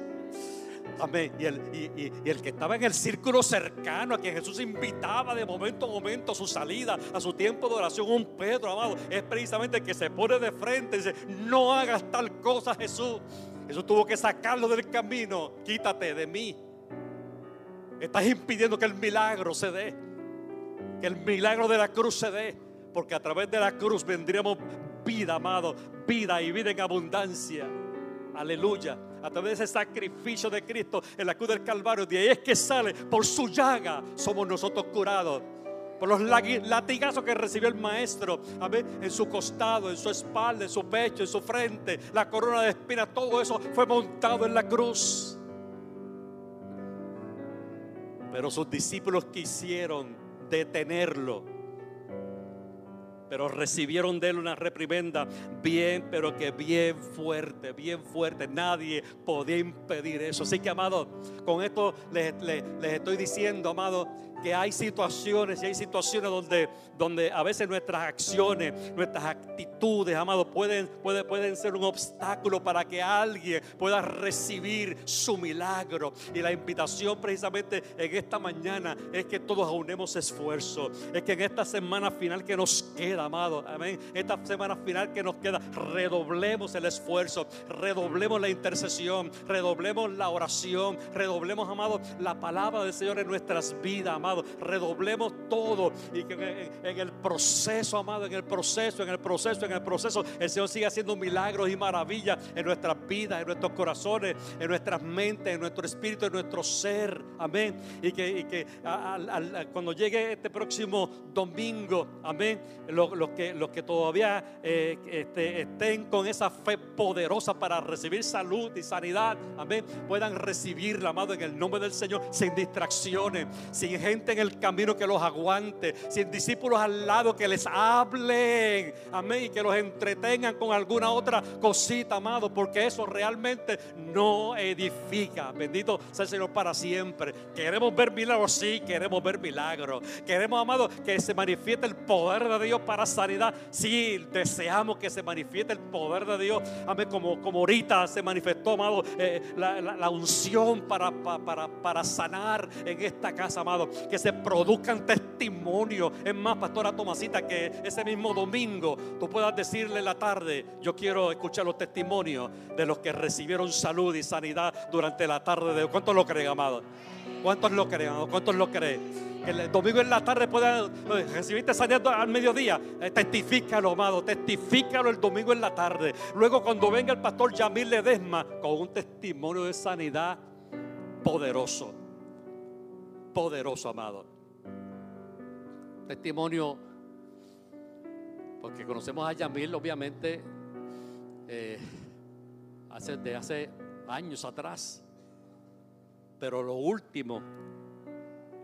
Amén. Y el, y, el, que estaba en el círculo cercano a quien Jesús invitaba de momento a momento a su salida, a su tiempo de oración, un Pedro, amado, es precisamente el que se pone de frente y dice: No hagas tal cosa, Jesús. Jesús tuvo que sacarlo del camino. Quítate de mí. Estás impidiendo que el milagro se dé que el milagro de la cruz se dé, porque a través de la cruz vendríamos vida, amado, vida y vida en abundancia. Aleluya. A través de ese sacrificio de Cristo en la cruz del Calvario, de ahí es que sale, por su llaga somos nosotros curados. Por los latigazos que recibió el maestro, en su costado, en su espalda, en su pecho, en su frente, la corona de espinas, todo eso fue montado en la cruz. Pero sus discípulos quisieron detenerlo. Pero recibieron de él una reprimenda bien, pero que bien fuerte, bien fuerte. Nadie podía impedir eso. Así que, amado, con esto les, estoy diciendo, amado, que hay situaciones y hay situaciones donde, donde a veces nuestras acciones, nuestras actitudes, amado, pueden, pueden, pueden ser un obstáculo para que alguien pueda recibir su milagro. Y la invitación precisamente en esta mañana es que todos aunemos esfuerzo. Es que en esta semana final que nos queda, amado, amén. Esta semana final que nos queda, redoblemos el esfuerzo, redoblemos la intercesión, redoblemos la oración, redoblemos, amado, la palabra del Señor en nuestras vidas, amado. Redoblemos todo y que en, el proceso, amado, en el proceso, en el proceso, en el proceso, el Señor siga haciendo milagros y maravillas en nuestras vidas, en nuestros corazones, en nuestras mentes, en nuestro espíritu, en nuestro ser. Amén. Y que, que cuando llegue este próximo domingo, amén, los, que, los que todavía eh, este, estén con esa fe poderosa para recibir salud y sanidad, amén, puedan recibirla, amado, en el nombre del Señor, sin distracciones, sin gente en el camino que los aguante, sin discípulos al lado que les hablen, amén, y que los entretengan con alguna otra cosita, amado, porque eso realmente no edifica. Bendito sea el Señor para siempre. Queremos ver milagros, sí, queremos ver milagros. Queremos, amado, que se manifieste el poder de Dios para sanidad. Sí, deseamos que se manifieste el poder de Dios. Amén, como, como ahorita se manifestó, amado, eh, la, unción para, para, para sanar en esta casa, amado. Que se produzcan testimonios. Es más, pastora Tomasita, que ese mismo domingo tú puedas decirle en la tarde, yo quiero escuchar los testimonios de los que recibieron salud y sanidad durante la tarde de ¿Cuántos lo creen, amado? ¿Cuántos lo creen? ¿Cuántos lo creen? el domingo en la tarde puedan recibirte sanidad al mediodía. Eh, testifícalo, amado. Testifícalo el domingo en la tarde. Luego, cuando venga el pastor Yamil Ledesma con un testimonio de sanidad poderoso. Poderoso, amado. Testimonio, porque conocemos a Yamil, obviamente, eh, hace, de hace años atrás. Pero lo último,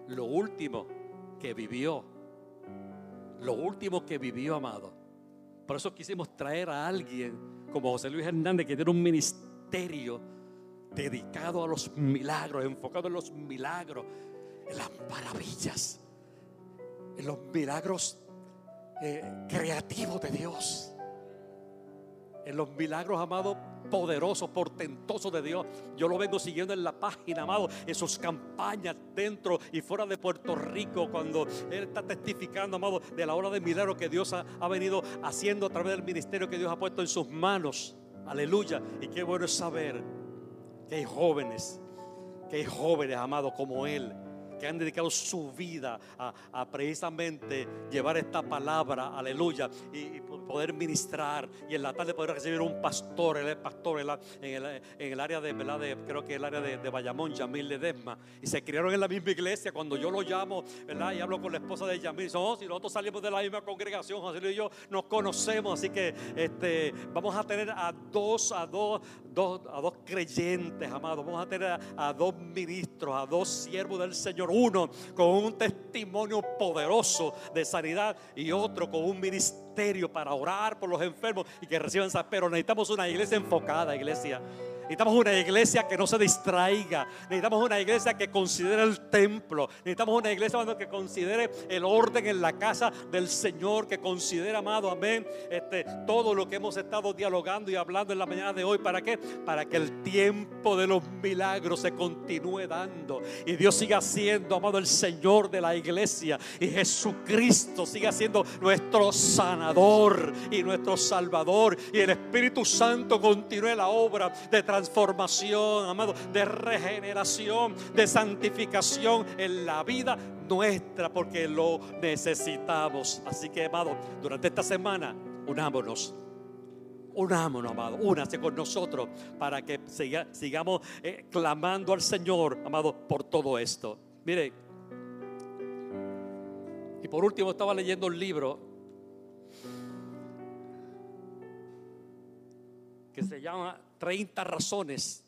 lo último que vivió, lo último que vivió, amado. Por eso quisimos traer a alguien como José Luis Hernández, que tiene un ministerio dedicado a los milagros, enfocado en los milagros, en las maravillas, en los milagros eh, creativos de Dios, en los milagros, amado, poderoso, portentoso de Dios. Yo lo vengo siguiendo en la página, amado, en sus campañas dentro y fuera de Puerto Rico, cuando Él está testificando, amado, de la obra de milagro que Dios ha, ha venido haciendo a través del ministerio que Dios ha puesto en sus manos. Aleluya. Y qué bueno es saber que hay jóvenes, que hay jóvenes, amados, como Él que han dedicado su vida a, precisamente llevar esta palabra, aleluya, y, poder ministrar y en la tarde poder recibir un pastor, es pastor en, el, área de, creo que el área de, de Bayamón, Yamil Ledesma, y se criaron en la misma iglesia. Cuando yo lo llamo, ¿verdad? Y hablo con la esposa de Yamil, oh, si nosotros salimos de la misma congregación, José Luis y yo nos conocemos, así que este, vamos a tener a dos, a dos, a dos creyentes, amados, vamos a tener a dos ministros, a dos siervos del Señor uno con un testimonio poderoso de sanidad y otro con un ministerio para orar por los enfermos y que reciban Pero necesitamos una iglesia enfocada, iglesia. Necesitamos una iglesia que no se distraiga. Necesitamos una iglesia que considere el templo. Necesitamos una iglesia que considere el orden en la casa del Señor. Que considere, amado, amén. Este, todo lo que hemos estado dialogando y hablando en la mañana de hoy. ¿Para qué? Para que el tiempo de los milagros se continúe dando. Y Dios siga siendo, amado, el Señor de la iglesia. Y Jesucristo siga siendo nuestro sanador y nuestro salvador. Y el Espíritu Santo continúe la obra de transformación, amado, de regeneración, de santificación en la vida nuestra, porque lo necesitamos. Así que, amado, durante esta semana, unámonos. Unámonos, amado, únase con nosotros para que sigamos eh, clamando al Señor, amado, por todo esto. Mire, y por último estaba leyendo un libro que se llama 30 razones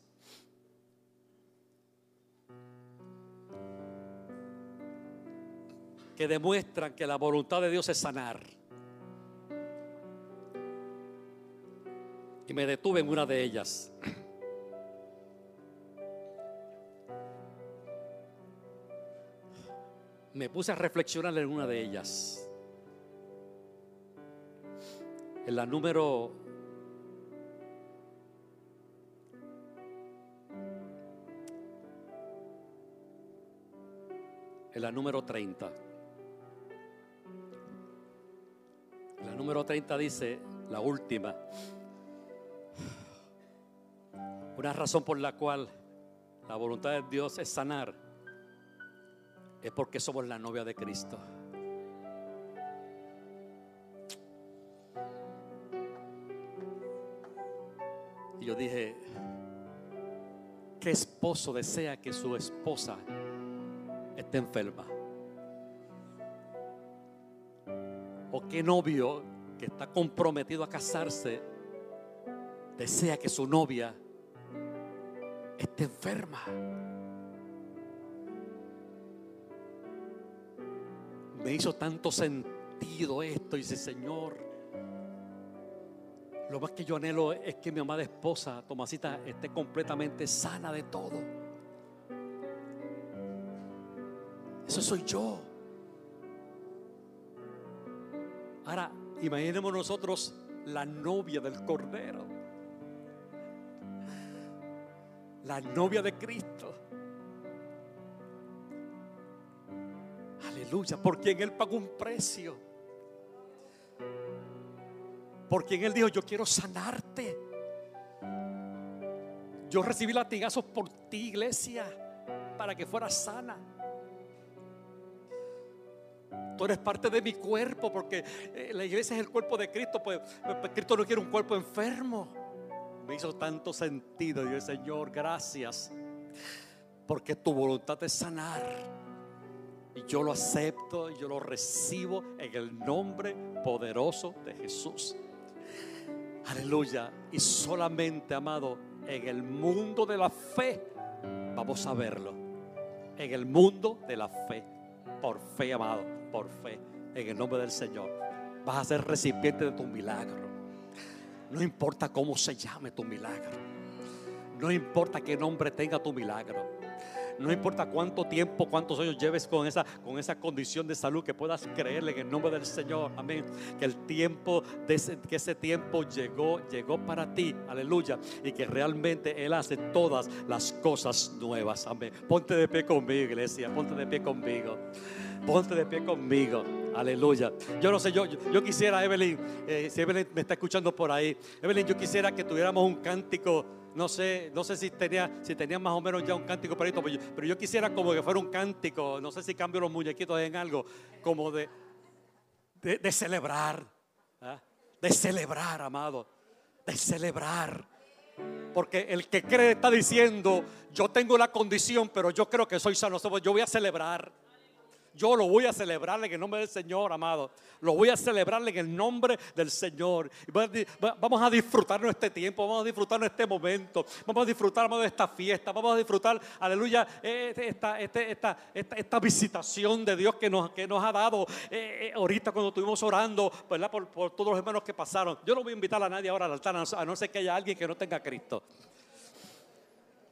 que demuestran que la voluntad de Dios es sanar. Y me detuve en una de ellas. me puse a reflexionar en una de ellas. En la número en la número 30. La número 30 dice, la última, una razón por la cual la voluntad de Dios es sanar, es porque somos la novia de Cristo. Y yo dije, ¿qué esposo desea que su esposa esté enferma? ¿O qué novio que está comprometido a casarse desea que su novia esté enferma? Me hizo tanto sentido esto y dice, Señor, lo más que yo anhelo es que mi amada esposa, Tomasita, esté completamente sana de todo. Eso soy yo. Ahora, imaginemos nosotros la novia del Cordero. La novia de Cristo. Aleluya, por quien Él pagó un precio. Por quien Él dijo, yo quiero sanarte. Yo recibí latigazos por ti, iglesia, para que fueras sana. Tú eres parte de mi cuerpo porque eh, la iglesia es el cuerpo de Cristo. Pues, pues Cristo no quiere un cuerpo enfermo. Me hizo tanto sentido. Yo, Señor, gracias. Porque tu voluntad es sanar. Y yo lo acepto y yo lo recibo en el nombre poderoso de Jesús. Aleluya. Y solamente, amado, en el mundo de la fe vamos a verlo. En el mundo de la fe. Por fe, amado por fe en el nombre del Señor. Vas a ser recipiente de tu milagro. No importa cómo se llame tu milagro. No importa qué nombre tenga tu milagro. No importa cuánto tiempo, cuántos años lleves con esa, con esa condición de salud, que puedas creerle en el nombre del Señor. Amén. Que el tiempo, de ese, que ese tiempo llegó, llegó para ti. Aleluya. Y que realmente Él hace todas las cosas nuevas. Amén. Ponte de pie conmigo, iglesia. Ponte de pie conmigo. Ponte de pie conmigo. Aleluya. Yo no sé, yo, yo quisiera, Evelyn, eh, si Evelyn me está escuchando por ahí, Evelyn, yo quisiera que tuviéramos un cántico. No sé, no sé si tenía, si tenía más o menos ya un cántico para esto, pero yo, quisiera como que fuera un cántico. No sé si cambio los muñequitos en algo, como de, de, celebrar, ¿ah? de celebrar, amado, de celebrar. Porque el que cree está diciendo, yo tengo la condición, pero yo creo que soy sano. Yo voy a celebrar. Yo lo voy a celebrar en el nombre del Señor, amado. Lo voy a celebrar en el nombre del Señor. Vamos a disfrutar este tiempo, vamos a disfrutar este momento, vamos a disfrutar, amado, de esta fiesta, vamos a disfrutar, aleluya, este, esta, este, esta, esta, esta visitación de Dios que nos, que nos ha dado eh, eh, ahorita cuando estuvimos orando, ¿verdad? Por, por todos los hermanos que pasaron. Yo no voy a invitar a nadie ahora al altar, a no ser que haya alguien que no tenga Cristo.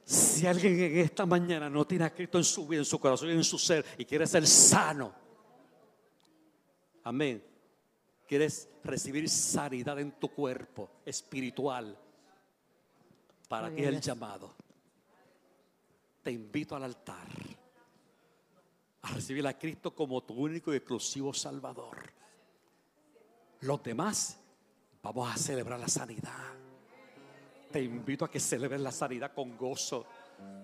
Si alguien en esta mañana no tiene a Cristo en su vida, en su corazón y en su ser y quiere ser sano, amén. Quieres recibir sanidad en tu cuerpo espiritual. Para ti el llamado. Te invito al altar a recibir a Cristo como tu único y exclusivo Salvador. Los demás vamos a celebrar la sanidad te invito a que celebres la sanidad con gozo,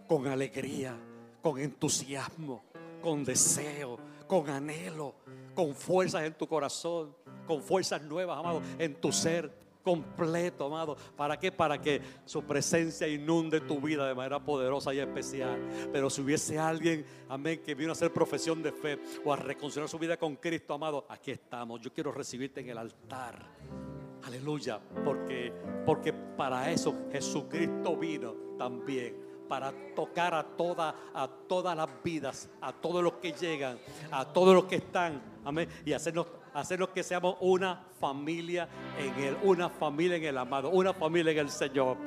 con alegría, con entusiasmo, con deseo, con anhelo, con fuerzas en tu corazón, con fuerzas nuevas, amado, en tu ser completo, amado. ¿Para qué? Para que su presencia inunde tu vida de manera poderosa y especial. Pero si hubiese alguien, amén, que vino a hacer profesión de fe o a reconciliar su vida con Cristo, amado, aquí estamos. Yo quiero recibirte en el altar. Aleluya, porque, porque para eso Jesucristo vino también para tocar a, toda, a todas las vidas, a todos los que llegan, a todos los que están, amén, y hacernos, hacernos que seamos una familia en Él, una familia en el amado, una familia en el Señor.